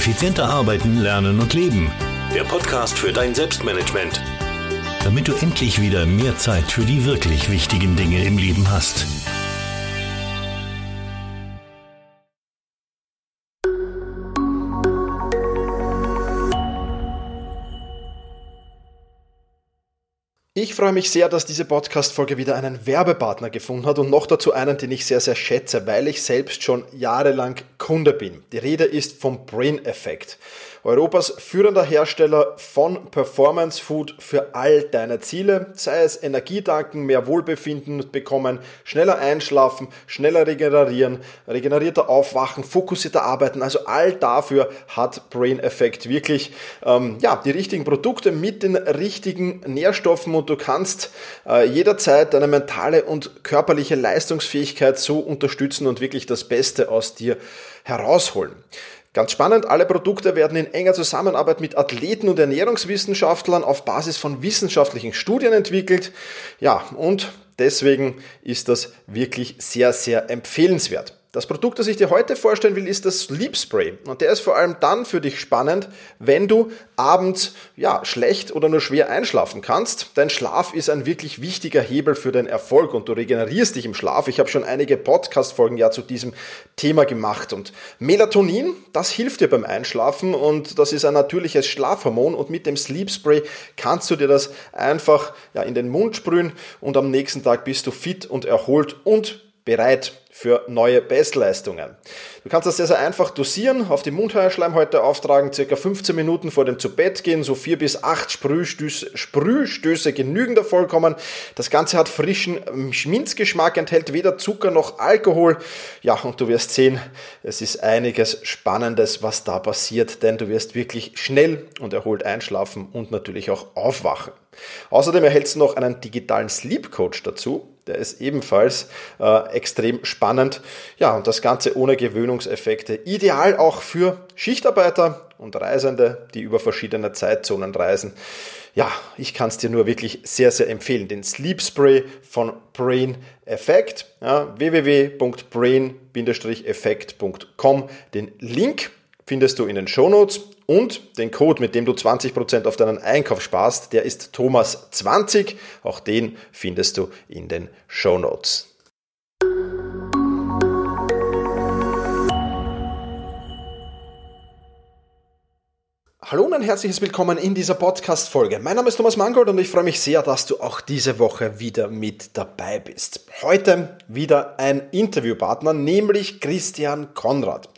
Effizienter arbeiten, lernen und leben. Der Podcast für dein Selbstmanagement. Damit du endlich wieder mehr Zeit für die wirklich wichtigen Dinge im Leben hast. Ich freue mich sehr, dass diese Podcast-Folge wieder einen Werbepartner gefunden hat und noch dazu einen, den ich sehr, sehr schätze, weil ich selbst schon jahrelang Kunde bin. Die Rede ist vom Brain Effect. Europas führender Hersteller von Performance Food für all deine Ziele, sei es Energietanken, mehr Wohlbefinden bekommen, schneller einschlafen, schneller regenerieren, regenerierter aufwachen, fokussierter arbeiten. Also all dafür hat Brain Effect wirklich ähm, ja, die richtigen Produkte mit den richtigen Nährstoffen und du kannst äh, jederzeit deine mentale und körperliche Leistungsfähigkeit so unterstützen und wirklich das Beste aus dir herausholen. Ganz spannend, alle Produkte werden in enger Zusammenarbeit mit Athleten und Ernährungswissenschaftlern auf Basis von wissenschaftlichen Studien entwickelt. Ja, und deswegen ist das wirklich sehr, sehr empfehlenswert. Das Produkt, das ich dir heute vorstellen will, ist das Sleep Spray. Und der ist vor allem dann für dich spannend, wenn du abends ja, schlecht oder nur schwer einschlafen kannst. Dein Schlaf ist ein wirklich wichtiger Hebel für den Erfolg und du regenerierst dich im Schlaf. Ich habe schon einige Podcast-Folgen ja zu diesem Thema gemacht. Und Melatonin, das hilft dir beim Einschlafen und das ist ein natürliches Schlafhormon. Und mit dem Sleep Spray kannst du dir das einfach ja, in den Mund sprühen und am nächsten Tag bist du fit und erholt und bereit für neue Bestleistungen. Du kannst das sehr, sehr einfach dosieren, auf die Mundheuerschleimhäute auftragen, circa 15 Minuten vor dem zu Bett gehen, so vier bis acht Sprühstöße, Sprühstöße genügen vollkommen. Das Ganze hat frischen Minzgeschmack, enthält weder Zucker noch Alkohol. Ja, und du wirst sehen, es ist einiges Spannendes, was da passiert, denn du wirst wirklich schnell und erholt einschlafen und natürlich auch aufwachen. Außerdem erhältst du noch einen digitalen Sleep Coach dazu. Der ist ebenfalls äh, extrem spannend. Ja, und das Ganze ohne Gewöhnungseffekte. Ideal auch für Schichtarbeiter und Reisende, die über verschiedene Zeitzonen reisen. Ja, ich kann es dir nur wirklich sehr, sehr empfehlen. Den Sleep Spray von Brain Effect. Ja, www.brain-effekt.com. Den Link findest du in den Shownotes und den Code, mit dem du 20% auf deinen Einkauf sparst, der ist Thomas20. Auch den findest du in den Show Notes. Hallo und ein herzliches Willkommen in dieser Podcast-Folge. Mein Name ist Thomas Mangold und ich freue mich sehr, dass du auch diese Woche wieder mit dabei bist. Heute wieder ein Interviewpartner, nämlich Christian Konrad.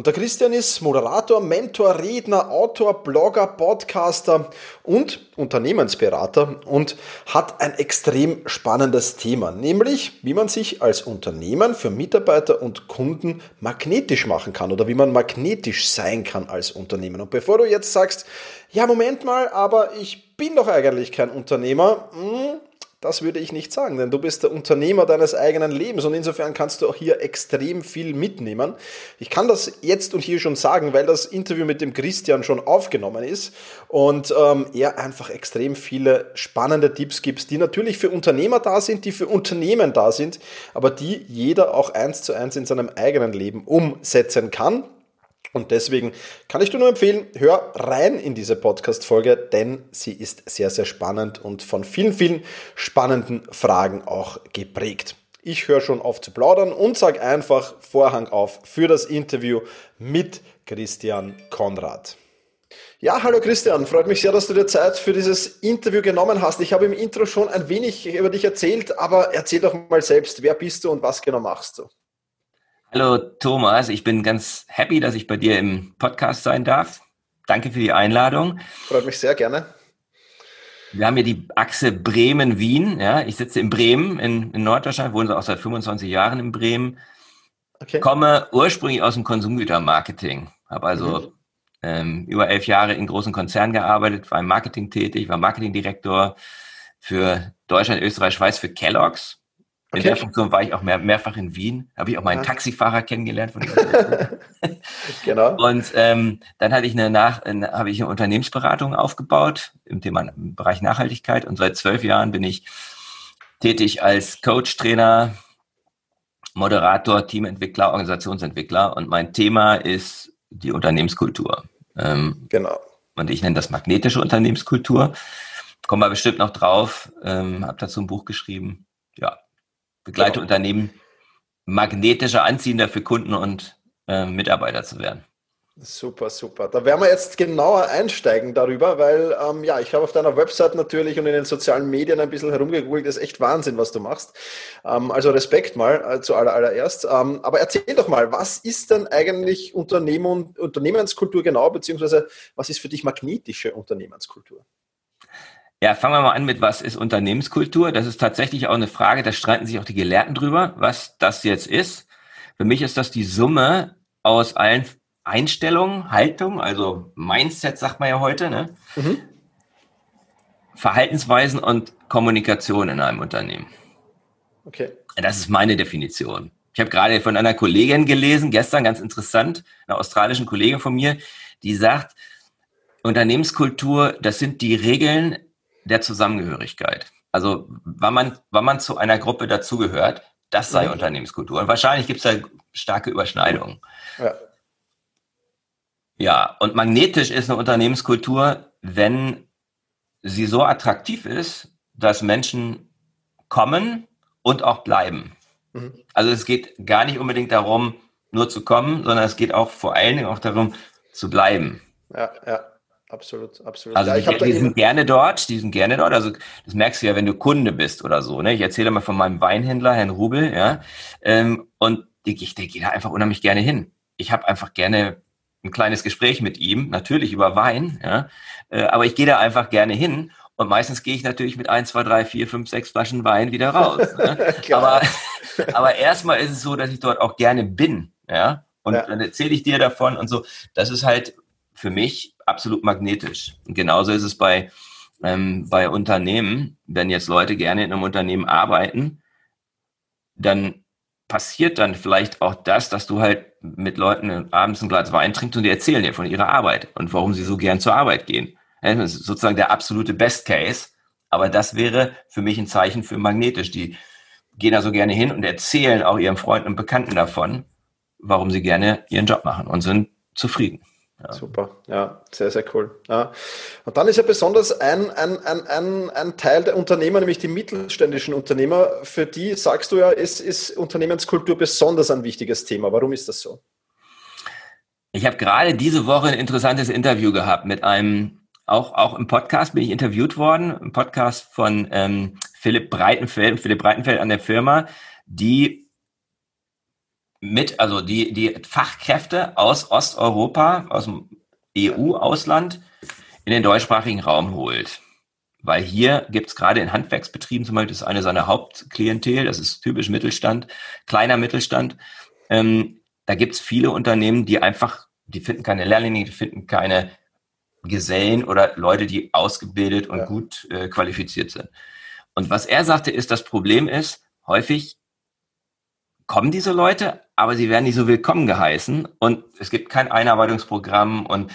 Und der Christian ist Moderator, Mentor, Redner, Autor, Blogger, Podcaster und Unternehmensberater und hat ein extrem spannendes Thema, nämlich wie man sich als Unternehmen für Mitarbeiter und Kunden magnetisch machen kann oder wie man magnetisch sein kann als Unternehmen. Und bevor du jetzt sagst, ja, Moment mal, aber ich bin doch eigentlich kein Unternehmer, hm, das würde ich nicht sagen, denn du bist der Unternehmer deines eigenen Lebens und insofern kannst du auch hier extrem viel mitnehmen. Ich kann das jetzt und hier schon sagen, weil das Interview mit dem Christian schon aufgenommen ist und ähm, er einfach extrem viele spannende Tipps gibt, die natürlich für Unternehmer da sind, die für Unternehmen da sind, aber die jeder auch eins zu eins in seinem eigenen Leben umsetzen kann. Und deswegen kann ich dir nur empfehlen, hör rein in diese Podcast-Folge, denn sie ist sehr, sehr spannend und von vielen, vielen spannenden Fragen auch geprägt. Ich höre schon auf zu plaudern und sage einfach Vorhang auf für das Interview mit Christian Konrad. Ja, hallo Christian, freut mich sehr, dass du dir Zeit für dieses Interview genommen hast. Ich habe im Intro schon ein wenig über dich erzählt, aber erzähl doch mal selbst, wer bist du und was genau machst du? Hallo Thomas, ich bin ganz happy, dass ich bei dir im Podcast sein darf. Danke für die Einladung. Freut mich sehr gerne. Wir haben hier die Achse Bremen-Wien. Ja, ich sitze in Bremen in, in Norddeutschland, wohne auch seit 25 Jahren in Bremen. Okay. Komme ursprünglich aus dem Konsumgütermarketing, habe also mhm. ähm, über elf Jahre in großen Konzernen gearbeitet, war im Marketing tätig, war Marketingdirektor für Deutschland, Österreich, Schweiz für Kellogg's in der Funktion war ich auch mehr, mehrfach in Wien, habe ich auch meinen ja. Taxifahrer kennengelernt. Von genau. Und ähm, dann hatte ich eine Nach habe ich eine Unternehmensberatung aufgebaut im Thema im Bereich Nachhaltigkeit und seit zwölf Jahren bin ich tätig als Coach, Trainer, Moderator, Teamentwickler, Organisationsentwickler und mein Thema ist die Unternehmenskultur. Ähm, genau. Und ich nenne das magnetische Unternehmenskultur. Kommen wir bestimmt noch drauf. Ähm, habe dazu ein Buch geschrieben. Ja, begleite genau. Unternehmen magnetischer, anziehender für Kunden und äh, Mitarbeiter zu werden. Super, super. Da werden wir jetzt genauer einsteigen darüber, weil ähm, ja, ich habe auf deiner Website natürlich und in den sozialen Medien ein bisschen herumgegoogelt. Das ist echt Wahnsinn, was du machst. Ähm, also Respekt mal äh, zu aller, allererst. Ähm, aber erzähl doch mal, was ist denn eigentlich Unternehmen, Unternehmenskultur genau, beziehungsweise was ist für dich magnetische Unternehmenskultur? Ja, fangen wir mal an mit, was ist Unternehmenskultur? Das ist tatsächlich auch eine Frage, da streiten sich auch die Gelehrten drüber, was das jetzt ist. Für mich ist das die Summe aus allen Einstellungen, Haltung, also Mindset sagt man ja heute, ne? Mhm. Verhaltensweisen und Kommunikation in einem Unternehmen. Okay. Das ist meine Definition. Ich habe gerade von einer Kollegin gelesen, gestern ganz interessant, einer australischen Kollegin von mir, die sagt, Unternehmenskultur, das sind die Regeln der Zusammengehörigkeit. Also, wann man, wann man zu einer Gruppe dazugehört, das sei mhm. Unternehmenskultur. Und wahrscheinlich gibt es da starke Überschneidungen. Ja. Ja, und magnetisch ist eine Unternehmenskultur, wenn sie so attraktiv ist, dass Menschen kommen und auch bleiben. Mhm. Also es geht gar nicht unbedingt darum, nur zu kommen, sondern es geht auch vor allen Dingen auch darum, zu bleiben. Ja, ja. Absolut, absolut. Also ja, die, die sind gerne dort, die sind gerne dort. Also das merkst du ja, wenn du Kunde bist oder so. Ne? Ich erzähle mal von meinem Weinhändler, Herrn Rubel, ja. Ähm, und ich, ich, ich gehe da einfach unheimlich gerne hin. Ich habe einfach gerne ein kleines Gespräch mit ihm, natürlich über Wein, ja, äh, aber ich gehe da einfach gerne hin und meistens gehe ich natürlich mit ein, zwei, drei, vier, fünf, sechs Flaschen Wein wieder raus. Ne? aber, aber erstmal ist es so, dass ich dort auch gerne bin, ja, und ja. dann erzähle ich dir davon und so. Das ist halt für mich absolut magnetisch. Und genauso ist es bei, ähm, bei Unternehmen, wenn jetzt Leute gerne in einem Unternehmen arbeiten, dann passiert dann vielleicht auch das, dass du halt mit Leuten abends ein Glas Wein trinkst und die erzählen dir von ihrer Arbeit und warum sie so gern zur Arbeit gehen. Das ist sozusagen der absolute Best Case. Aber das wäre für mich ein Zeichen für magnetisch. Die gehen da so gerne hin und erzählen auch ihren Freunden und Bekannten davon, warum sie gerne ihren Job machen und sind zufrieden. Ja. Super, ja, sehr, sehr cool. Ja. Und dann ist ja besonders ein, ein, ein, ein, ein Teil der Unternehmer, nämlich die mittelständischen Unternehmer, für die sagst du ja, ist, ist Unternehmenskultur besonders ein wichtiges Thema. Warum ist das so? Ich habe gerade diese Woche ein interessantes Interview gehabt mit einem, auch, auch im Podcast bin ich interviewt worden, im Podcast von ähm, Philipp Breitenfeld, Philipp Breitenfeld an der Firma, die mit, also die, die Fachkräfte aus Osteuropa, aus dem EU-Ausland in den deutschsprachigen Raum holt. Weil hier gibt's gerade in Handwerksbetrieben zum Beispiel, das ist eine seiner Hauptklientel, das ist typisch Mittelstand, kleiner Mittelstand. Ähm, da gibt's viele Unternehmen, die einfach, die finden keine Lehrlinge, die finden keine Gesellen oder Leute, die ausgebildet und ja. gut äh, qualifiziert sind. Und was er sagte, ist, das Problem ist, häufig kommen diese Leute, aber sie werden nicht so willkommen geheißen und es gibt kein Einarbeitungsprogramm und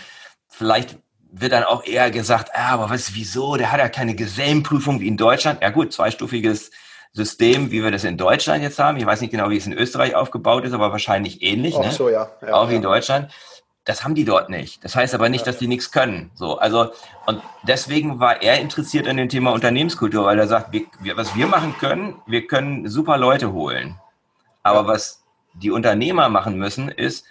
vielleicht wird dann auch eher gesagt, ah, aber was, wieso, der hat ja keine Gesellenprüfung wie in Deutschland. Ja gut, zweistufiges System, wie wir das in Deutschland jetzt haben. Ich weiß nicht genau, wie es in Österreich aufgebaut ist, aber wahrscheinlich ähnlich. Auch ne? so, ja. ja auch wie in Deutschland. Das haben die dort nicht. Das heißt aber nicht, dass die nichts können. So, also, und deswegen war er interessiert an dem Thema Unternehmenskultur, weil er sagt, wir, was wir machen können, wir können super Leute holen. Aber was die Unternehmer machen müssen, ist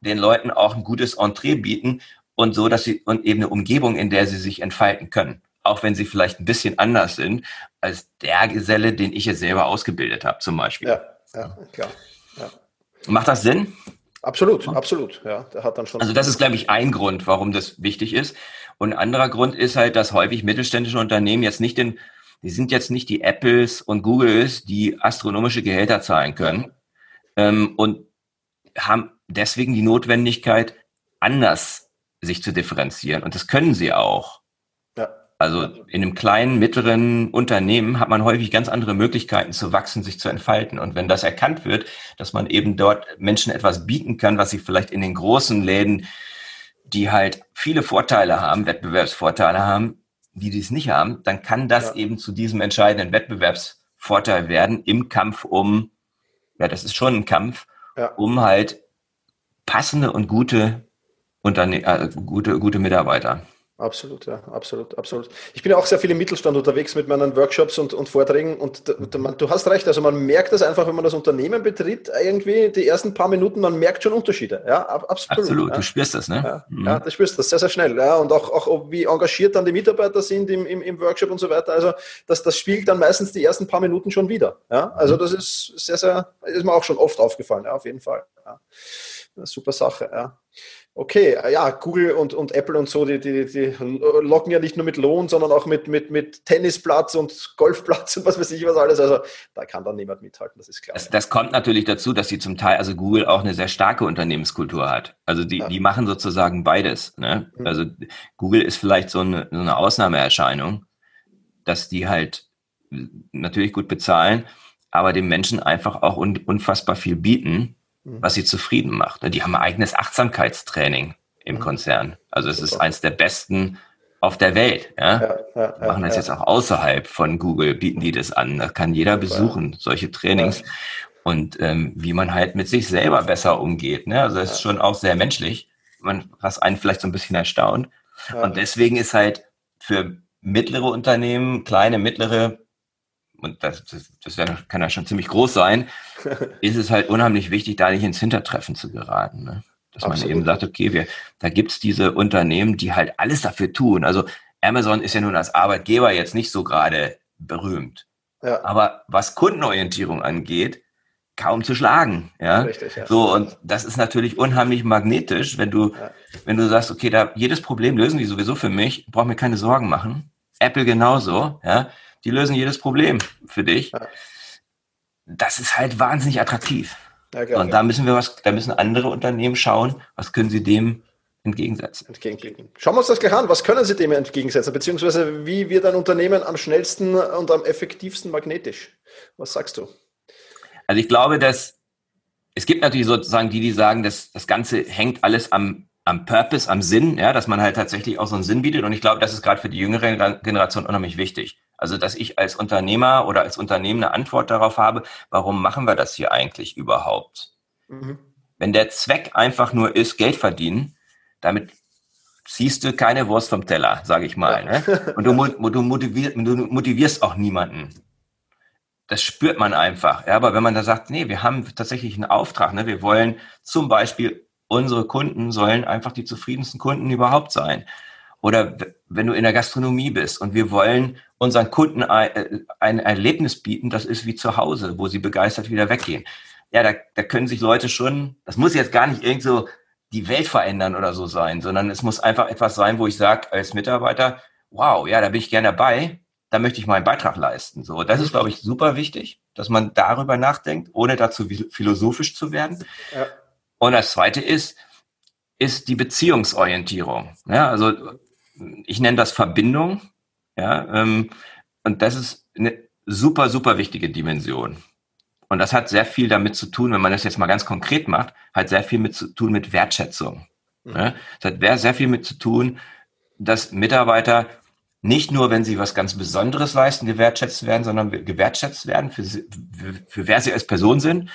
den Leuten auch ein gutes Entree bieten und so, dass sie und eben eine Umgebung, in der sie sich entfalten können. Auch wenn sie vielleicht ein bisschen anders sind als der Geselle, den ich jetzt selber ausgebildet habe, zum Beispiel. Ja, ja klar. Ja. Macht das Sinn? Absolut, absolut. Ja, der hat dann schon. Also das ist, glaube ich, ein Grund, warum das wichtig ist. Und ein anderer Grund ist halt, dass häufig mittelständische Unternehmen jetzt nicht den die sind jetzt nicht die Apples und Googles, die astronomische Gehälter zahlen können ähm, und haben deswegen die Notwendigkeit, anders sich zu differenzieren. Und das können sie auch. Ja. Also in einem kleinen, mittleren Unternehmen hat man häufig ganz andere Möglichkeiten zu wachsen, sich zu entfalten. Und wenn das erkannt wird, dass man eben dort Menschen etwas bieten kann, was sie vielleicht in den großen Läden, die halt viele Vorteile haben, Wettbewerbsvorteile haben, die dies nicht haben, dann kann das ja. eben zu diesem entscheidenden Wettbewerbsvorteil werden im Kampf um, ja, das ist schon ein Kampf, ja. um halt passende und gute Unterne äh, gute, gute Mitarbeiter. Absolut, ja, absolut, absolut. Ich bin ja auch sehr viel im Mittelstand unterwegs mit meinen Workshops und, und Vorträgen und man, du hast recht, also man merkt das einfach, wenn man das Unternehmen betritt, irgendwie die ersten paar Minuten, man merkt schon Unterschiede, ja, absolut. Absolut, ja. du spürst das, ne? Ja, mhm. ja, du spürst das sehr, sehr schnell, ja, und auch, auch wie engagiert dann die Mitarbeiter sind im, im, im Workshop und so weiter, also das, das spielt dann meistens die ersten paar Minuten schon wieder, ja, also mhm. das ist sehr, sehr, ist mir auch schon oft aufgefallen, ja, auf jeden Fall, ja. Super Sache, ja. Okay, ja, Google und, und Apple und so, die, die, die locken ja nicht nur mit Lohn, sondern auch mit, mit, mit Tennisplatz und Golfplatz und was weiß ich was alles. Also da kann dann niemand mithalten, das ist klar. Das, das kommt natürlich dazu, dass sie zum Teil, also Google auch eine sehr starke Unternehmenskultur hat. Also die, ja. die machen sozusagen beides. Ne? Mhm. Also Google ist vielleicht so eine, so eine Ausnahmeerscheinung, dass die halt natürlich gut bezahlen, aber den Menschen einfach auch un, unfassbar viel bieten. Was sie zufrieden macht. Die haben ein eigenes Achtsamkeitstraining im mhm. Konzern. Also es ist eins der besten auf der Welt. Ja? ja, ja, ja machen das jetzt auch außerhalb von Google, bieten die das an. Das kann jeder besuchen, solche Trainings. Und ähm, wie man halt mit sich selber besser umgeht. Ne? Also es ist schon auch sehr menschlich, man, was einen vielleicht so ein bisschen erstaunt. Und deswegen ist halt für mittlere Unternehmen, kleine, mittlere, und das, das, das kann ja schon ziemlich groß sein, ist es halt unheimlich wichtig, da nicht ins Hintertreffen zu geraten. Ne? Dass Absolut. man eben sagt, okay, wir, da gibt's diese Unternehmen, die halt alles dafür tun. Also Amazon ist ja nun als Arbeitgeber jetzt nicht so gerade berühmt. Ja. Aber was Kundenorientierung angeht, kaum zu schlagen. Ja? Richtig, ja. So, und das ist natürlich unheimlich magnetisch, wenn du, ja. wenn du sagst, okay, da jedes Problem lösen die sowieso für mich, brauche mir keine Sorgen machen. Apple genauso, ja die lösen jedes Problem für dich. Ja. Das ist halt wahnsinnig attraktiv. Ja, und da müssen wir was, da müssen andere Unternehmen schauen, was können sie dem entgegensetzen. Entgegenblicken. Schauen wir uns das gleich an. Was können Sie dem entgegensetzen? Beziehungsweise wie wird ein Unternehmen am schnellsten und am effektivsten magnetisch? Was sagst du? Also ich glaube, dass es gibt natürlich sozusagen die, die sagen, dass das Ganze hängt alles am, am Purpose, am Sinn, ja, dass man halt tatsächlich auch so einen Sinn bietet. Und ich glaube, das ist gerade für die jüngere Generation unheimlich wichtig. Also, dass ich als Unternehmer oder als Unternehmen eine Antwort darauf habe, warum machen wir das hier eigentlich überhaupt? Mhm. Wenn der Zweck einfach nur ist, Geld verdienen, damit ziehst du keine Wurst vom Teller, sage ich mal. Ne? Und du, du, motivierst, du motivierst auch niemanden. Das spürt man einfach. Ja, aber wenn man da sagt, nee, wir haben tatsächlich einen Auftrag, ne? wir wollen zum Beispiel, unsere Kunden sollen einfach die zufriedensten Kunden überhaupt sein. Oder wenn du in der Gastronomie bist und wir wollen unseren Kunden ein, ein Erlebnis bieten, das ist wie zu Hause, wo sie begeistert wieder weggehen. Ja, da, da können sich Leute schon, das muss jetzt gar nicht irgend so die Welt verändern oder so sein, sondern es muss einfach etwas sein, wo ich sage als Mitarbeiter, wow, ja, da bin ich gerne dabei, da möchte ich meinen Beitrag leisten. So, das ist, glaube ich, super wichtig, dass man darüber nachdenkt, ohne dazu philosophisch zu werden. Ja. Und das Zweite ist, ist die Beziehungsorientierung. Ja, also ich nenne das Verbindung. Ja, ähm, und das ist eine super, super wichtige Dimension. Und das hat sehr viel damit zu tun, wenn man das jetzt mal ganz konkret macht, hat sehr viel mit zu tun mit Wertschätzung. Mhm. Ja, das hat sehr viel mit zu tun, dass Mitarbeiter nicht nur, wenn sie was ganz Besonderes leisten, gewertschätzt werden, sondern gewertschätzt werden für, für, für wer sie als Person sind,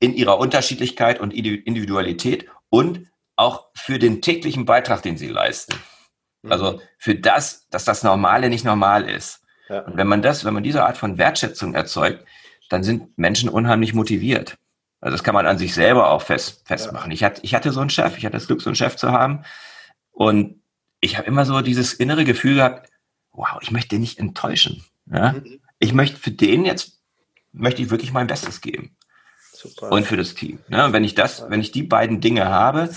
in ihrer Unterschiedlichkeit und Individualität und auch für den täglichen Beitrag, den sie leisten. Also mhm. für das, dass das Normale nicht normal ist. Ja. Und wenn man das, wenn man diese Art von Wertschätzung erzeugt, dann sind Menschen unheimlich motiviert. Also das kann man an sich selber auch fest, festmachen. Ja. Ich, hatte, ich hatte so einen Chef, ich hatte das Glück, so einen Chef zu haben. Und ich habe immer so dieses innere Gefühl gehabt, wow, ich möchte den nicht enttäuschen. Ja? Mhm. Ich möchte für den jetzt, möchte ich wirklich mein Bestes geben. Super. Und für das Team. Ne? Und wenn ich das, wenn ich die beiden Dinge habe,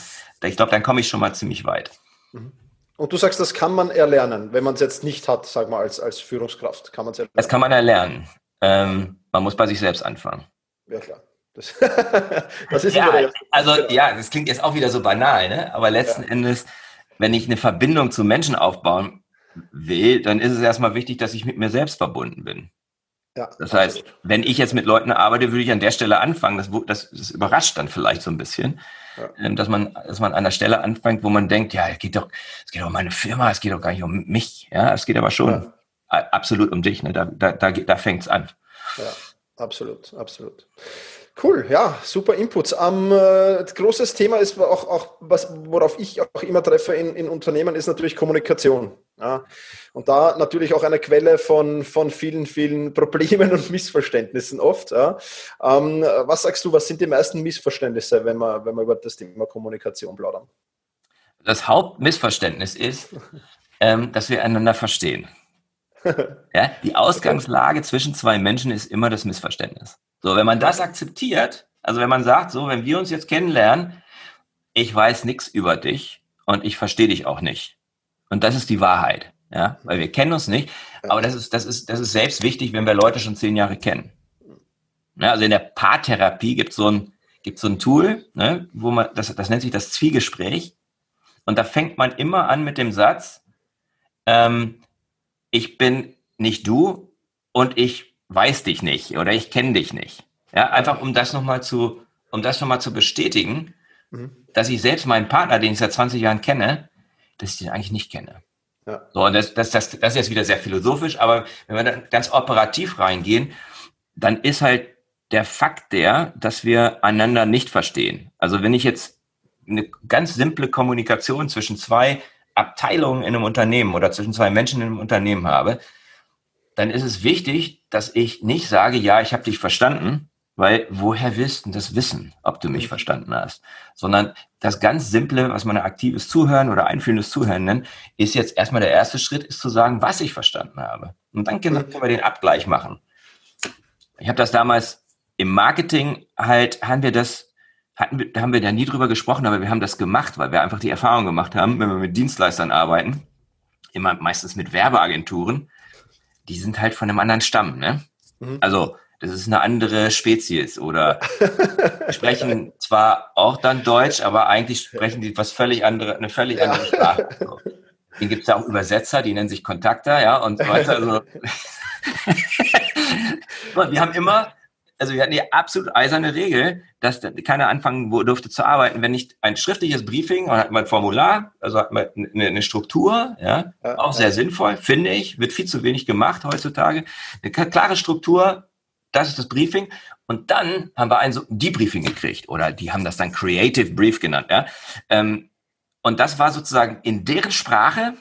ich glaube, dann komme ich schon mal ziemlich weit. Mhm. Und du sagst, das kann man erlernen, wenn man es jetzt nicht hat, sag mal, als, als Führungskraft. Kann man es erlernen? Das kann man erlernen. Ähm, man muss bei sich selbst anfangen. Ja, klar. Das, das ist ja, also ja, das klingt jetzt auch wieder so banal, ne? aber letzten ja. Endes, wenn ich eine Verbindung zu Menschen aufbauen will, dann ist es erstmal wichtig, dass ich mit mir selbst verbunden bin. Ja, das heißt, absolut. wenn ich jetzt mit Leuten arbeite, würde ich an der Stelle anfangen. Das, das, das überrascht dann vielleicht so ein bisschen, ja. Ähm, dass man, dass man an der Stelle anfängt, wo man denkt, ja, es geht doch, es geht doch um meine Firma, es geht doch gar nicht um mich. Ja, es geht aber schon ja. absolut um dich. Ne? Da, da, da, da fängt es an. Ja, absolut, absolut. Cool, ja, super Inputs. Ähm, äh, großes Thema ist auch, auch was, worauf ich auch immer treffe in, in Unternehmen, ist natürlich Kommunikation. Ja. Und da natürlich auch eine Quelle von, von vielen, vielen Problemen und Missverständnissen oft. Ja. Ähm, was sagst du, was sind die meisten Missverständnisse, wenn wir, wenn wir über das Thema Kommunikation plaudern? Das Hauptmissverständnis ist, ähm, dass wir einander verstehen. Ja, die Ausgangslage zwischen zwei Menschen ist immer das Missverständnis. So, wenn man das akzeptiert, also wenn man sagt, so, wenn wir uns jetzt kennenlernen, ich weiß nichts über dich und ich verstehe dich auch nicht. Und das ist die Wahrheit, ja, weil wir kennen uns nicht. Aber das ist, das ist, das ist selbst wichtig, wenn wir Leute schon zehn Jahre kennen. Ja, also in der Paartherapie gibt so ein, gibt so ein Tool, ne, wo man, das, das nennt sich das Zwiegespräch. Und da fängt man immer an mit dem Satz, ähm, ich bin nicht du und ich weiß dich nicht oder ich kenne dich nicht. Ja, einfach um das nochmal zu, um das nochmal zu bestätigen, mhm. dass ich selbst meinen Partner, den ich seit 20 Jahren kenne, dass ich den eigentlich nicht kenne. Ja. So, und das, das, das, das ist jetzt wieder sehr philosophisch, aber wenn wir dann ganz operativ reingehen, dann ist halt der Fakt der, dass wir einander nicht verstehen. Also wenn ich jetzt eine ganz simple Kommunikation zwischen zwei Abteilungen in einem Unternehmen oder zwischen zwei Menschen in einem Unternehmen habe, dann ist es wichtig, dass ich nicht sage, ja, ich habe dich verstanden, weil woher willst du das wissen, ob du mich mhm. verstanden hast? Sondern das ganz Simple, was man aktives Zuhören oder einfühlendes Zuhören nennt, ist jetzt erstmal der erste Schritt, ist zu sagen, was ich verstanden habe. Und dann können wir den Abgleich machen. Ich habe das damals im Marketing halt, haben wir das hatten wir, haben wir da nie drüber gesprochen, aber wir haben das gemacht, weil wir einfach die Erfahrung gemacht haben, wenn wir mit Dienstleistern arbeiten, immer meistens mit Werbeagenturen, die sind halt von einem anderen Stamm, ne? Mhm. Also, das ist eine andere Spezies oder sprechen zwar auch dann Deutsch, aber eigentlich sprechen die was völlig andere, eine völlig andere Sprache. So. Den gibt es ja auch Übersetzer, die nennen sich Kontakter, ja, und so weiter. Also, wir haben immer also wir hatten die absolut eiserne Regel, dass keiner anfangen durfte zu arbeiten, wenn nicht ein schriftliches Briefing, oder hat man ein Formular, also hat man eine, Struktur, ja, ja auch sehr ja. sinnvoll, finde ich, wird viel zu wenig gemacht heutzutage. Eine klare Struktur, das ist das Briefing. Und dann haben wir ein so Debriefing gekriegt, oder die haben das dann Creative Brief genannt, ja. Ähm, und das war sozusagen in deren Sprache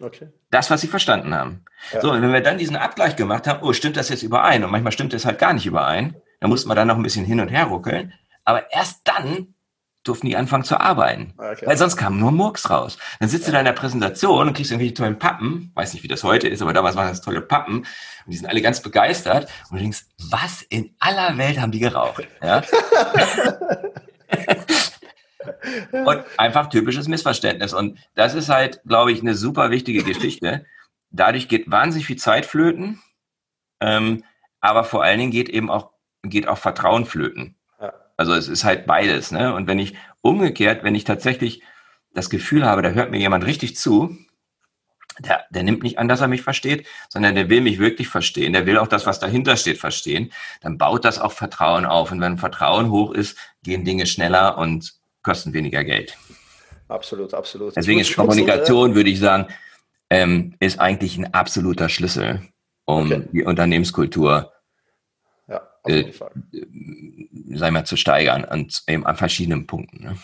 okay. Das, was sie verstanden haben. Ja. So, und wenn wir dann diesen Abgleich gemacht haben, oh, stimmt das jetzt überein? Und manchmal stimmt es halt gar nicht überein. Dann mussten wir dann noch ein bisschen hin und her ruckeln. Aber erst dann durften die anfangen zu arbeiten. Okay. Weil sonst kam nur Murks raus. Dann sitzt ja. du da in der Präsentation und kriegst irgendwelche tollen Pappen. Weiß nicht, wie das heute ist, aber damals waren das tolle Pappen. Und die sind alle ganz begeistert. Und du denkst, was in aller Welt haben die geraucht? Ja? und einfach typisches Missverständnis. Und das ist halt, glaube ich, eine super wichtige Geschichte. Dadurch geht wahnsinnig viel Zeit flöten, ähm, aber vor allen Dingen geht eben auch, geht auch Vertrauen flöten. Ja. Also es ist halt beides. Ne? Und wenn ich umgekehrt, wenn ich tatsächlich das Gefühl habe, da hört mir jemand richtig zu, der, der nimmt nicht an, dass er mich versteht, sondern der will mich wirklich verstehen. Der will auch das, was dahinter steht, verstehen. Dann baut das auch Vertrauen auf. Und wenn Vertrauen hoch ist, gehen Dinge schneller und kosten weniger Geld. Absolut, absolut. Deswegen ist Kommunikation, würde ich sagen, ähm, ist eigentlich ein absoluter Schlüssel, um okay. die Unternehmenskultur ja, äh, sei mal, zu steigern an, eben an verschiedenen Punkten. Ne?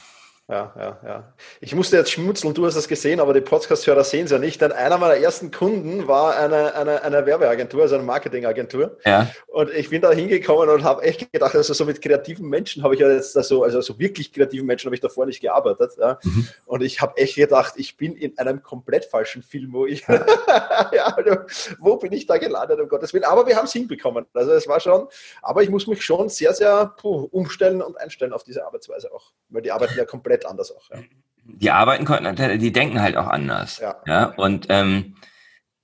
Ja, ja, ja. Ich musste jetzt schmutzeln, du hast das gesehen, aber die Podcast-Hörer sehen es ja nicht, denn einer meiner ersten Kunden war eine, eine, eine Werbeagentur, also eine Marketingagentur. Ja. Und ich bin da hingekommen und habe echt gedacht, also so mit kreativen Menschen habe ich ja jetzt so, also so wirklich kreativen Menschen habe ich davor nicht gearbeitet. Ja. Mhm. Und ich habe echt gedacht, ich bin in einem komplett falschen Film, wo ich, ja, also, wo bin ich da gelandet, um Gottes Willen. Aber wir haben es hinbekommen. Also es war schon, aber ich muss mich schon sehr, sehr puh, umstellen und einstellen auf diese Arbeitsweise auch, weil die arbeiten ja komplett komplett anders auch. Ja. Die arbeiten, die denken halt auch anders. Ja. ja? Und ähm,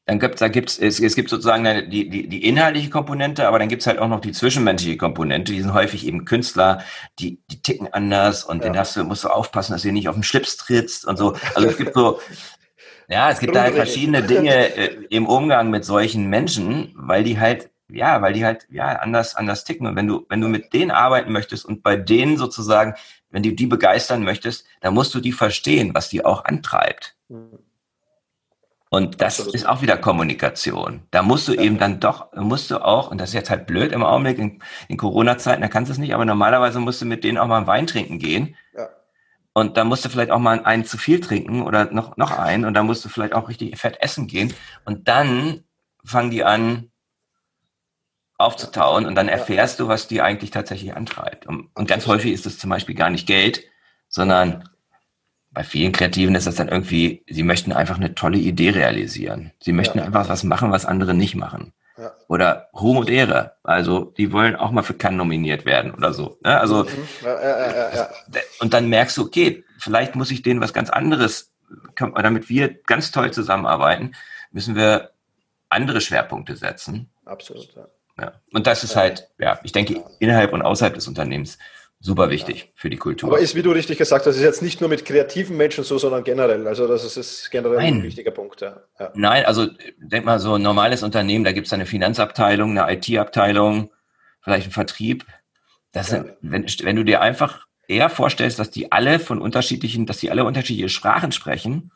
dann gibt da gibt's, es, es gibt sozusagen die, die, die inhaltliche Komponente, aber dann gibt es halt auch noch die zwischenmenschliche Komponente. Die sind häufig eben Künstler, die, die ticken anders und ja. den hast du, musst du aufpassen, dass du nicht auf den Schlips trittst und so. Also es gibt so, ja, es gibt da halt verschiedene Dinge äh, im Umgang mit solchen Menschen, weil die halt, ja, weil die halt, ja, anders, anders ticken. Und wenn du, wenn du mit denen arbeiten möchtest und bei denen sozusagen wenn du die begeistern möchtest, dann musst du die verstehen, was die auch antreibt. Und das Absolut. ist auch wieder Kommunikation. Da musst du ja. eben dann doch, musst du auch, und das ist jetzt halt blöd im Augenblick in, in Corona-Zeiten, da kannst du es nicht, aber normalerweise musst du mit denen auch mal einen Wein trinken gehen. Ja. Und da musst du vielleicht auch mal einen zu viel trinken oder noch, noch einen und dann musst du vielleicht auch richtig fett essen gehen. Und dann fangen die an aufzutauen und dann erfährst du, was die eigentlich tatsächlich antreibt. Und, und ganz häufig ist es zum Beispiel gar nicht Geld, sondern bei vielen Kreativen ist das dann irgendwie, sie möchten einfach eine tolle Idee realisieren. Sie möchten ja. einfach was machen, was andere nicht machen. Ja. Oder Ruhm und Ehre. Also die wollen auch mal für Cannes nominiert werden oder so. Ne? Also mhm. ja, und dann merkst du, okay, vielleicht muss ich denen was ganz anderes, damit wir ganz toll zusammenarbeiten, müssen wir andere Schwerpunkte setzen. Absolut. Ja. Ja. Und das ist halt, ja, ich denke, innerhalb und außerhalb des Unternehmens super wichtig ja. für die Kultur. Aber ist, wie du richtig gesagt hast, ist jetzt nicht nur mit kreativen Menschen so, sondern generell. Also das ist, ist generell Nein. ein wichtiger Punkt. Ja. ja. Nein, also denk mal so ein normales Unternehmen, da gibt es eine Finanzabteilung, eine IT-Abteilung, vielleicht einen Vertrieb. Das sind, wenn, wenn du dir einfach eher vorstellst, dass die alle von unterschiedlichen, dass die alle unterschiedliche Sprachen sprechen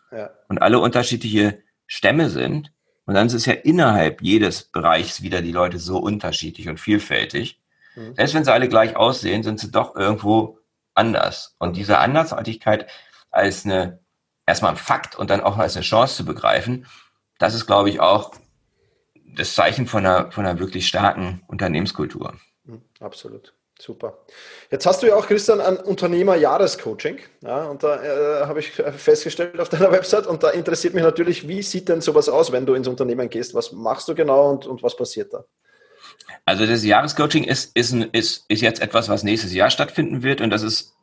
und alle unterschiedliche Stämme sind. Und dann ist es ja innerhalb jedes Bereichs wieder die Leute so unterschiedlich und vielfältig Mhm. Selbst wenn sie alle gleich aussehen, sind sie doch irgendwo anders. Und diese Andersartigkeit als eine, erstmal ein Fakt und dann auch als eine Chance zu begreifen, das ist, glaube ich, auch das Zeichen von einer, von einer wirklich starken Unternehmenskultur. Mhm, absolut. Super. Jetzt hast du ja auch, Christian, ein Unternehmer-Jahrescoaching. Ja, und da äh, habe ich festgestellt auf deiner Website. Und da interessiert mich natürlich, wie sieht denn sowas aus, wenn du ins Unternehmen gehst? Was machst du genau und, und was passiert da? Also das Jahrescoaching ist, ist, ist, ist jetzt etwas, was nächstes Jahr stattfinden wird und das ist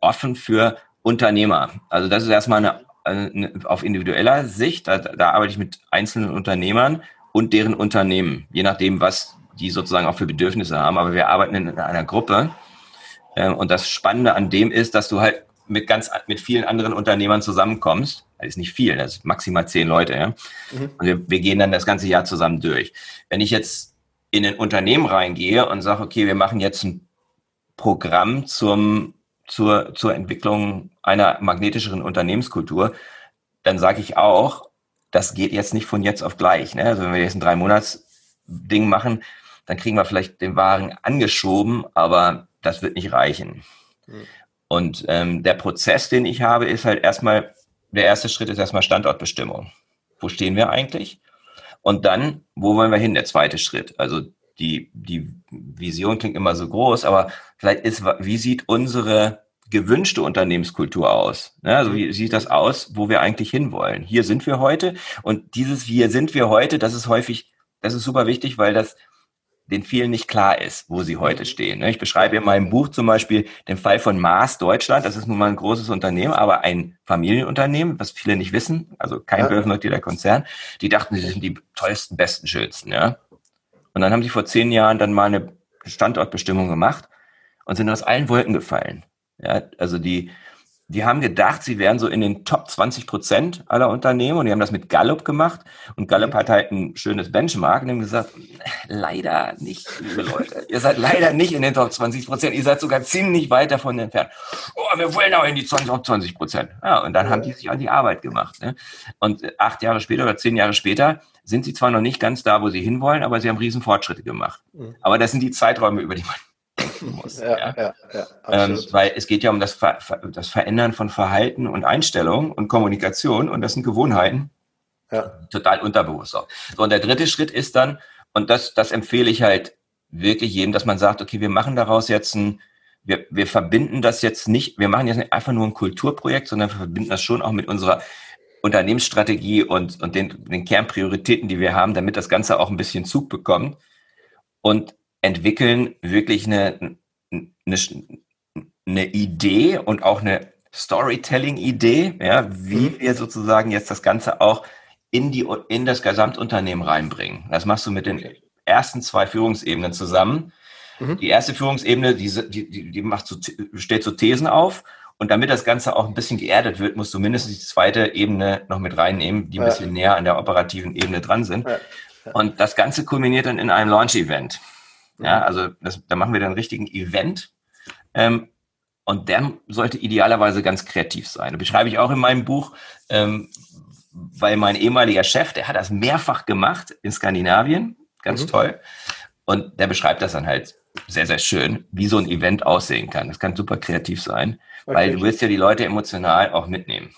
offen für Unternehmer. Also das ist erstmal eine, eine auf individueller Sicht, da, da arbeite ich mit einzelnen Unternehmern und deren Unternehmen, je nachdem, was die sozusagen auch für Bedürfnisse haben. Aber wir arbeiten in einer Gruppe. Ähm, und das Spannende an dem ist, dass du halt mit ganz mit vielen anderen Unternehmern zusammenkommst. Das ist nicht viel, das ist maximal zehn Leute. Ja? Mhm. Und wir, wir gehen dann das ganze Jahr zusammen durch. Wenn ich jetzt in ein Unternehmen reingehe und sage, okay, wir machen jetzt ein Programm zum, zur, zur Entwicklung einer magnetischeren Unternehmenskultur, dann sage ich auch, das geht jetzt nicht von jetzt auf gleich. Ne? Also wenn wir jetzt ein drei Monats Ding machen, dann kriegen wir vielleicht den Wagen angeschoben, aber das wird nicht reichen. Mhm. Und ähm, der Prozess, den ich habe, ist halt erstmal, der erste Schritt ist erstmal Standortbestimmung. Wo stehen wir eigentlich? Und dann, wo wollen wir hin? Der zweite Schritt. Also die, die Vision klingt immer so groß, aber vielleicht ist, wie sieht unsere gewünschte Unternehmenskultur aus? Ne? Also wie sieht das aus, wo wir eigentlich hinwollen? Hier sind wir heute und dieses Hier sind wir heute, das ist häufig, das ist super wichtig, weil das den vielen nicht klar ist, wo sie heute stehen. Ne? Ich beschreibe in meinem Buch zum Beispiel den Fall von Mars Deutschland. Das ist nun mal ein großes Unternehmen, aber ein Familienunternehmen, was viele nicht wissen. Also kein ja. börsennotierter Konzern. Die dachten, sie sind die tollsten, besten, schönsten. Ja? Und dann haben sie vor zehn Jahren dann mal eine Standortbestimmung gemacht und sind aus allen Wolken gefallen. Ja, also die, die haben gedacht, sie wären so in den Top 20 Prozent aller Unternehmen und die haben das mit Gallup gemacht und Gallup hat halt ein schönes Benchmark und haben gesagt, leider nicht, liebe Leute, ihr seid leider nicht in den Top 20 Prozent, ihr seid sogar ziemlich weit davon entfernt. Oh, wir wollen auch in die 20, Top 20 Prozent. Ja, und dann haben die sich an die Arbeit gemacht. Ne? Und acht Jahre später oder zehn Jahre später sind sie zwar noch nicht ganz da, wo sie hinwollen, aber sie haben riesen Fortschritte gemacht. Mhm. Aber das sind die Zeiträume, über die man muss. ja, ja. Ja, ähm, weil es geht ja um das, Ver das Verändern von Verhalten und Einstellung und Kommunikation und das sind Gewohnheiten. Ja. Total unterbewusst. So, und der dritte Schritt ist dann, und das, das empfehle ich halt wirklich jedem, dass man sagt, okay, wir machen daraus jetzt ein, wir, wir verbinden das jetzt nicht, wir machen jetzt nicht einfach nur ein Kulturprojekt, sondern wir verbinden das schon auch mit unserer Unternehmensstrategie und, und den, den Kernprioritäten, die wir haben, damit das Ganze auch ein bisschen Zug bekommt. Und entwickeln wirklich eine, eine, eine Idee und auch eine Storytelling-Idee, ja, wie mhm. wir sozusagen jetzt das Ganze auch in, die, in das Gesamtunternehmen reinbringen. Das machst du mit den ersten zwei Führungsebenen zusammen. Mhm. Die erste Führungsebene, die, die, die macht so, stellt so Thesen auf und damit das Ganze auch ein bisschen geerdet wird, musst du mindestens die zweite Ebene noch mit reinnehmen, die ein ja. bisschen näher an der operativen Ebene dran sind. Ja. Ja. Und das Ganze kulminiert dann in einem Launch-Event. Ja, also das, da machen wir dann einen richtigen Event. Ähm, und der sollte idealerweise ganz kreativ sein. Das beschreibe ich auch in meinem Buch, ähm, weil mein ehemaliger Chef, der hat das mehrfach gemacht in Skandinavien, ganz mhm. toll. Und der beschreibt das dann halt sehr, sehr schön, wie so ein Event aussehen kann. Das kann super kreativ sein, okay. weil du willst ja die Leute emotional auch mitnehmen.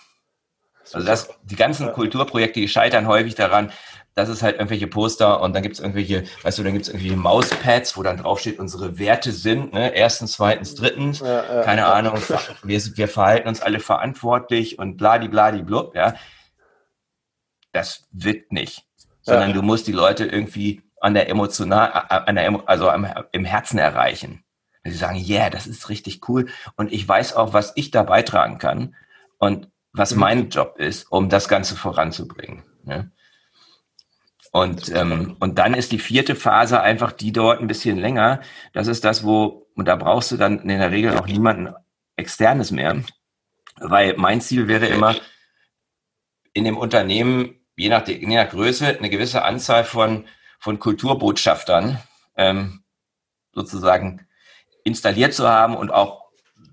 Also das, die ganzen Kulturprojekte, die scheitern häufig daran, dass es halt irgendwelche Poster und dann gibt es irgendwelche, weißt du, dann gibt es irgendwelche Mauspads, wo dann draufsteht, unsere Werte sind, ne, erstens, zweitens, drittens, ja, keine ja, Ahnung, wir, wir verhalten uns alle verantwortlich und bladi bladi blub, ja. Das wird nicht. Sondern du musst die Leute irgendwie an der emotional, an der, also im Herzen erreichen. Dass sie sagen, yeah, das ist richtig cool und ich weiß auch, was ich da beitragen kann und was mhm. mein Job ist, um das Ganze voranzubringen. Ne? Und, ähm, und dann ist die vierte Phase einfach, die dauert ein bisschen länger. Das ist das, wo, und da brauchst du dann in der Regel auch niemanden externes mehr. Weil mein Ziel wäre immer, in dem Unternehmen, je nach, je nach Größe, eine gewisse Anzahl von, von Kulturbotschaftern ähm, sozusagen installiert zu haben und auch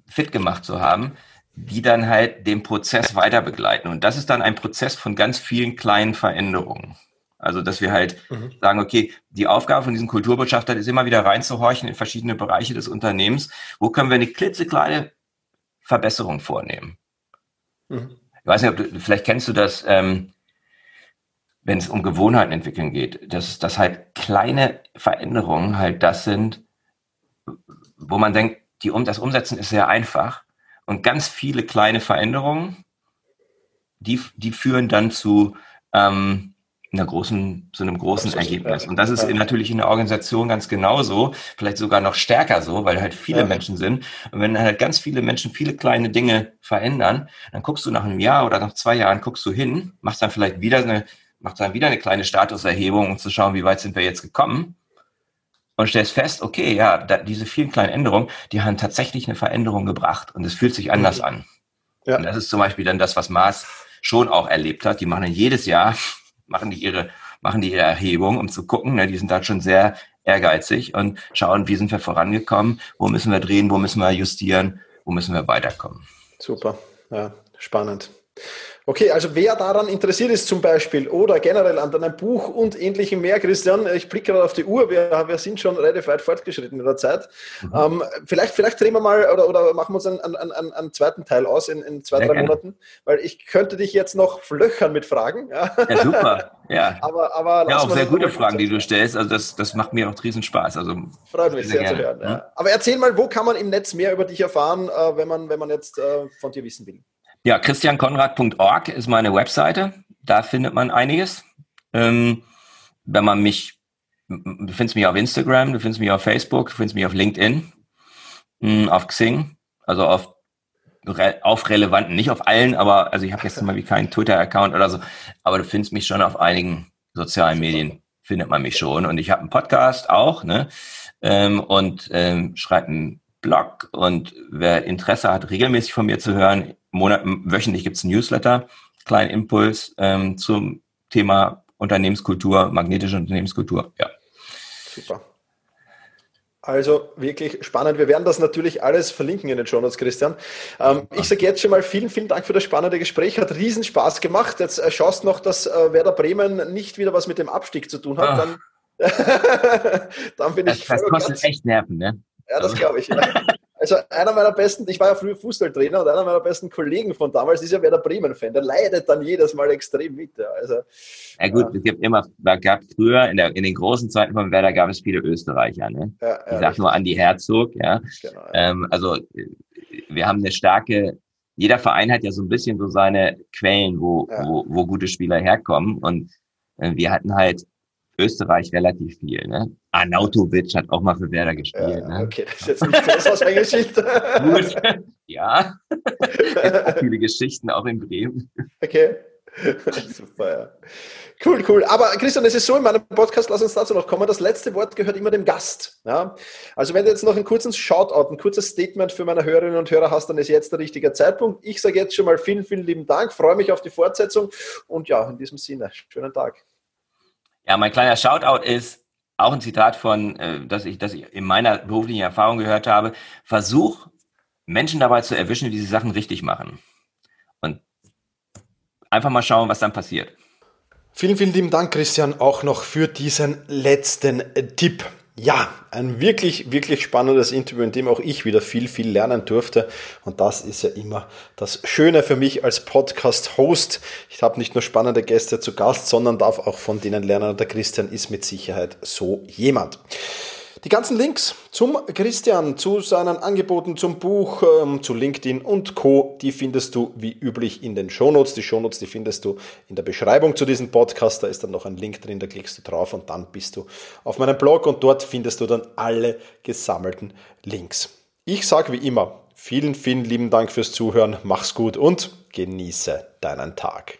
fit gemacht zu haben, die dann halt den Prozess weiter begleiten. Und das ist dann ein Prozess von ganz vielen kleinen Veränderungen. Also, dass wir halt mhm. sagen, okay, die Aufgabe von diesen Kulturbotschaftern ist immer wieder reinzuhorchen in verschiedene Bereiche des Unternehmens. Wo können wir eine klitzekleine Verbesserung vornehmen? Mhm. Ich weiß nicht, ob du, vielleicht kennst du das, ähm, wenn es um Gewohnheiten entwickeln geht, dass, dass halt kleine Veränderungen halt das sind, wo man denkt, die, um, das Umsetzen ist sehr einfach. Und ganz viele kleine Veränderungen, die, die führen dann zu, ähm, einer großen, zu einem großen Ergebnis. Und das ist natürlich in der Organisation ganz genauso, vielleicht sogar noch stärker so, weil halt viele ja. Menschen sind. Und wenn halt ganz viele Menschen viele kleine Dinge verändern, dann guckst du nach einem Jahr oder nach zwei Jahren, guckst du hin, machst dann vielleicht wieder eine, machst dann wieder eine kleine Statuserhebung, um zu schauen, wie weit sind wir jetzt gekommen. Und stellst fest, okay, ja, da, diese vielen kleinen Änderungen, die haben tatsächlich eine Veränderung gebracht und es fühlt sich anders mhm. an. Ja. Und das ist zum Beispiel dann das, was Mars schon auch erlebt hat. Die machen dann jedes Jahr machen die ihre, machen die ihre Erhebung, um zu gucken. Ne? Die sind da schon sehr ehrgeizig und schauen, wie sind wir vorangekommen, wo müssen wir drehen, wo müssen wir justieren, wo müssen wir weiterkommen. Super, ja, spannend. Okay, also wer daran interessiert ist zum Beispiel oder generell an deinem Buch und ähnlichem mehr, Christian, ich blicke gerade auf die Uhr, wir, wir sind schon relativ weit fortgeschritten in der Zeit. Mhm. Ähm, vielleicht, vielleicht drehen wir mal oder, oder machen wir uns einen, einen, einen, einen zweiten Teil aus in, in zwei, Sehr drei gerne. Monaten, weil ich könnte dich jetzt noch flöchern mit Fragen. Ja, ja super. Ja, aber, aber ja auch sehr gute Fragen, die du stellst. Also das, das macht mir auch riesen Spaß. Also Freut mich sehr, sehr zu hören. Ja. Mhm. Aber erzähl mal, wo kann man im Netz mehr über dich erfahren, äh, wenn, man, wenn man jetzt äh, von dir wissen will? Ja, christiankonrad.org ist meine Webseite. Da findet man einiges. Ähm, wenn man mich, du findest mich auf Instagram, du findest mich auf Facebook, du findest mich auf LinkedIn, hm, auf Xing, also auf, auf relevanten, nicht auf allen, aber also ich habe jetzt mal wie keinen Twitter-Account oder so, aber du findest mich schon auf einigen sozialen Medien, findet man mich schon. Und ich habe einen Podcast auch, ne? Ähm, und ähm, schreibe einen Blog und wer Interesse hat, regelmäßig von mir zu hören, Monat, wöchentlich gibt es ein Newsletter, kleinen Impuls ähm, zum Thema Unternehmenskultur, magnetische Unternehmenskultur. Ja. Super. Also wirklich spannend. Wir werden das natürlich alles verlinken in den Show Notes, Christian. Ähm, ich sage jetzt schon mal vielen, vielen Dank für das spannende Gespräch. Hat riesen Spaß gemacht. Jetzt äh, schaust noch, dass äh, Werder Bremen nicht wieder was mit dem Abstieg zu tun hat. Ah. Dann, dann bin ich. Das, das kostet echt Nerven, ne? Ja, das glaube ich. Ja. Also einer meiner besten, ich war ja früher Fußballtrainer und einer meiner besten Kollegen von damals ist ja Werder Bremen-Fan. Der leidet dann jedes Mal extrem mit. Ja, also, ja gut, ja. es gibt immer, gab früher in, der, in den großen Zeiten von Werder gab es viele Österreicher. Ne? Ja, ja, ich sag nur Andi Herzog. Ja. Genau, ja. Ähm, also wir haben eine starke, jeder Verein hat ja so ein bisschen so seine Quellen, wo, wo, wo gute Spieler herkommen und äh, wir hatten halt Österreich relativ viel. Ne? Arnautovic hat auch mal für Werder gespielt. Ja, ne? Okay, das ist jetzt nicht so aus der Geschichte. Gut, ja. viele Geschichten auch in Bremen. Okay. Super, ja. Cool, cool. Aber Christian, es ist so in meinem Podcast, lass uns dazu noch kommen. Das letzte Wort gehört immer dem Gast. Ja? Also wenn du jetzt noch ein kurzes Shoutout, ein kurzes Statement für meine Hörerinnen und Hörer hast, dann ist jetzt der richtige Zeitpunkt. Ich sage jetzt schon mal vielen, vielen lieben Dank, freue mich auf die Fortsetzung und ja, in diesem Sinne, schönen Tag. Ja, mein kleiner Shoutout ist auch ein Zitat von, äh, das ich, das ich in meiner beruflichen Erfahrung gehört habe. Versuch, Menschen dabei zu erwischen, wie sie Sachen richtig machen. Und einfach mal schauen, was dann passiert. Vielen, vielen lieben Dank, Christian, auch noch für diesen letzten Tipp. Ja, ein wirklich, wirklich spannendes Interview, in dem auch ich wieder viel, viel lernen durfte. Und das ist ja immer das Schöne für mich als Podcast-Host. Ich habe nicht nur spannende Gäste zu Gast, sondern darf auch von denen lernen. Und der Christian ist mit Sicherheit so jemand. Die ganzen Links zum Christian, zu seinen Angeboten, zum Buch, ähm, zu LinkedIn und Co., die findest du wie üblich in den Shownotes. Die Shownotes, die findest du in der Beschreibung zu diesem Podcast. Da ist dann noch ein Link drin, da klickst du drauf und dann bist du auf meinem Blog und dort findest du dann alle gesammelten Links. Ich sage wie immer, vielen, vielen lieben Dank fürs Zuhören, mach's gut und genieße deinen Tag.